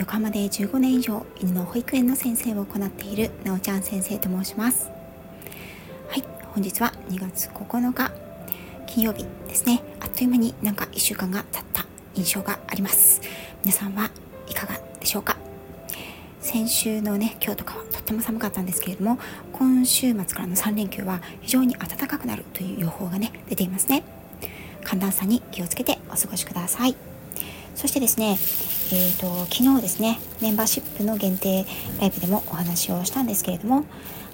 横浜で15年以上犬の保育園の先生を行っているなおちゃん先生と申します。はい本日は2月9日金曜日ですね。あっという間になんか1週間が経った印象があります。皆さんはいかがでしょうか？先週のね今日とかはとっても寒かったんですけれども今週末からの3連休は非常に暖かくなるという予報がね出ていますね。寒暖差に気をつけてお過ごしください。そしてですねえーと、昨日ですねメンバーシップの限定ライブでもお話をしたんですけれども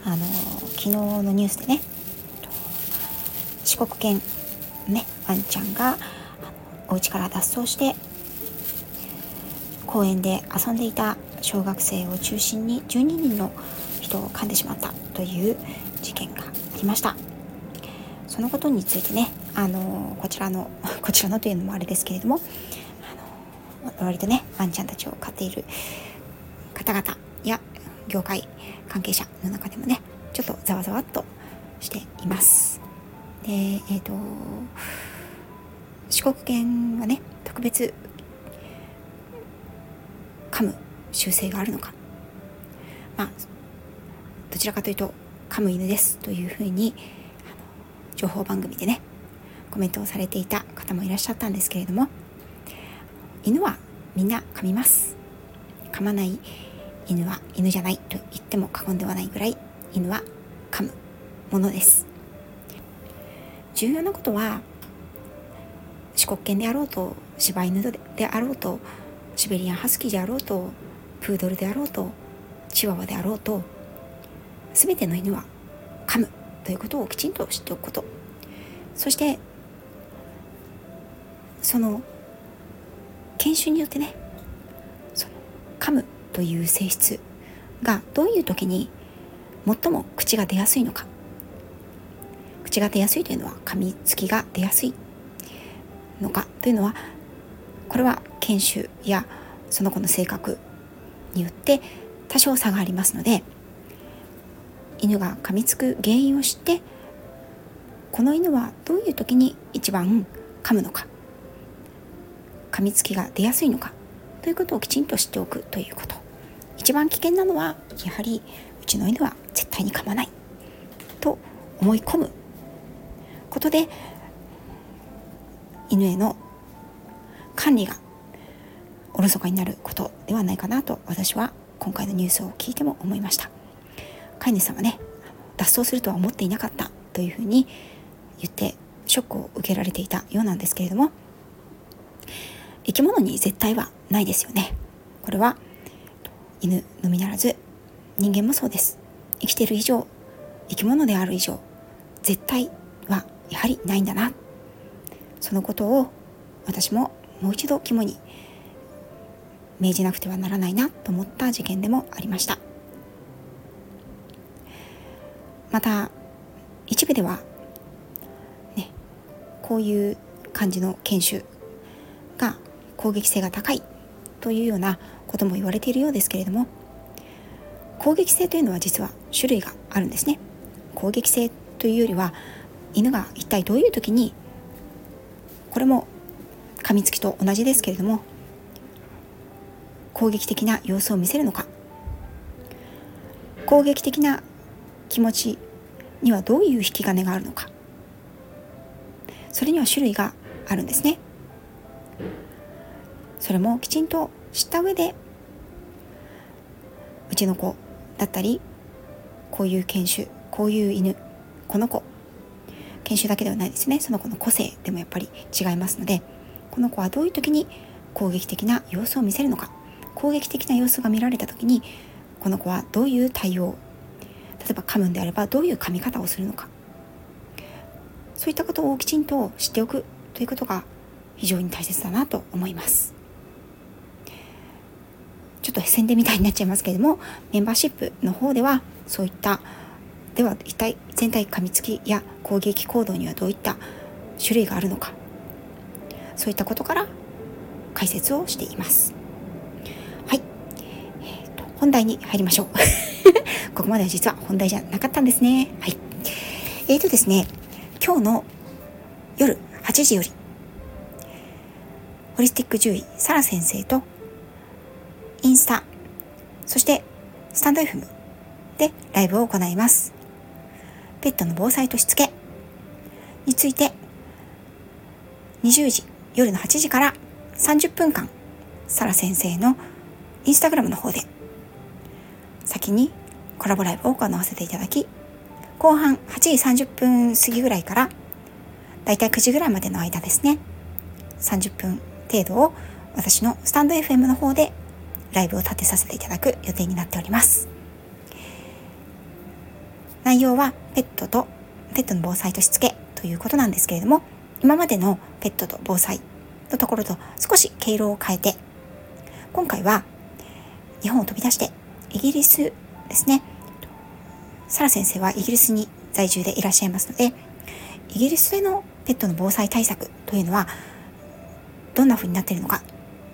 あの昨日のニュースでね四国犬ねワンちゃんがお家から脱走して公園で遊んでいた小学生を中心に12人の人を噛んでしまったという事件がありました。そのことについてねあのこちらのこちらのというのもあれですけれども割とねワンちゃんたちを飼っている方々や業界関係者の中でもねちょっとざわざわっとしています。でえっ、ー、と四国犬はね特別噛む習性があるのかまあどちらかというと噛む犬ですというふうに情報番組でねコメントをされていた方もいらっしゃったんですけれども犬はみんな噛みます。噛まない犬は犬じゃないと言っても過言ではないぐらい犬は噛むものです。重要なことは四国犬であろうと柴犬であろうとシベリアンハスキーであろうとプードルであろうとチワワであろうと全ての犬は噛むということをきちんと知っておくこと。そしてその研修によってねその噛むという性質がどういう時に最も口が出やすいのか。口が出やすいというのは噛みつきが出やすいのかというのはこれは研修やその子の性格によって多少差がありますので犬が噛みつく原因を知ってこの犬はどういう時に一番噛むのか。噛みつきが出やすいのか。ということをきちんと知っておくということ。一番危険なのはやはりうちの犬は絶対に噛まない。と思い込む。ことで犬への管理がおろそかになることではないかなと私は今回のニュースを聞いても思いました。飼い主さんはね脱走するとは思っていなかったというふうに言ってショックを受けられていたようなんですけれども生き物に絶対はないですよね。これは犬のみならず人間もそうです。生きている以上生き物である以上絶対はやはりないんだな。そのことを私ももう一度肝に命じなくてはならないなと思った事件でもありました。また一部ではねこういう感じの研修攻撃性が高いというようなことも言われているようですけれども攻撃性というのは実は種類があるんですね。攻撃性というよりは犬が一体どういう時にこれも噛みつきと同じですけれども攻撃的な様子を見せるのか。攻撃的な気持ちにはどういう引き金があるのか。それには種類があるんですね。それもきちんと知った上でうちの子だったりこういう犬種こういう犬この子犬種だけではないですねその子の個性でもやっぱり違いますのでこの子はどういう時に攻撃的な様子を見せるのか攻撃的な様子が見られた時にこの子はどういう対応例えば噛むんであればどういう噛み方をするのかそういったことをきちんと知っておくということが非常に大切だなと思います。と宣伝みたいになっちゃいますけれどもメンバーシップの方ではそういったでは一体全体噛みつきや攻撃行動にはどういった種類があるのかそういったことから解説をしています。はい、えーと、本題に入りましょう。ここまでは実は本題じゃなかったんですね。はい。えーとですね、今日の夜8時より、ホリスティック獣医、サラ先生とインスタそしてスタンド FM でライブを行います。ペットの防災としつけについて20時夜の8時から30分間サラ先生のインスタグラムの方で先にコラボライブを行わせていただき後半8時30分過ぎぐらいからだいたい9時ぐらいまでの間ですね30分程度を私のスタンド FM の方でライブを立てさせていただく予定になっております。内容はペットとペットの防災としつけということなんですけれども今までのペットと防災のところと少し毛色を変えて今回は日本を飛び出してイギリスですね。サラ先生はイギリスに在住でいらっしゃいますのでイギリスでのペットの防災対策というのはどんな風になっているのか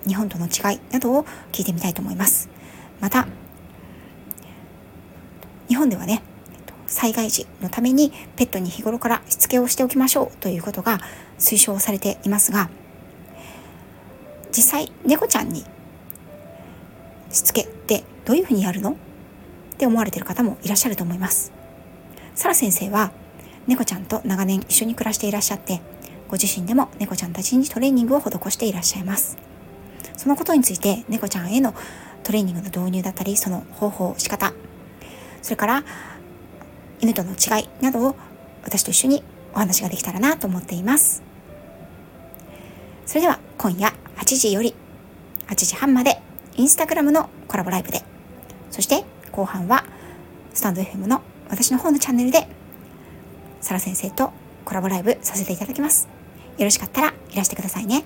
日本との違いなどを聞いてみたいと思います。また日本ではね災害時のためにペットに日頃からしつけをしておきましょうということが推奨されていますが実際猫ちゃんにしつけってどういうふうにやるのって思われている方もいらっしゃると思います。サラ先生は猫ちゃんと長年一緒に暮らしていらっしゃってご自身でも猫ちゃんたちにトレーニングを施していらっしゃいます。そのことについて猫ちゃんへのトレーニングの導入だったりその方法仕方それから犬との違いなどを私と一緒にお話ができたらなと思っています。それでは今夜8時より8時半までインスタグラムのコラボライブでそして後半はスタンド FM の私の方のチャンネルでサラ先生とコラボライブさせていただきます。よろしかったらいらしてくださいね。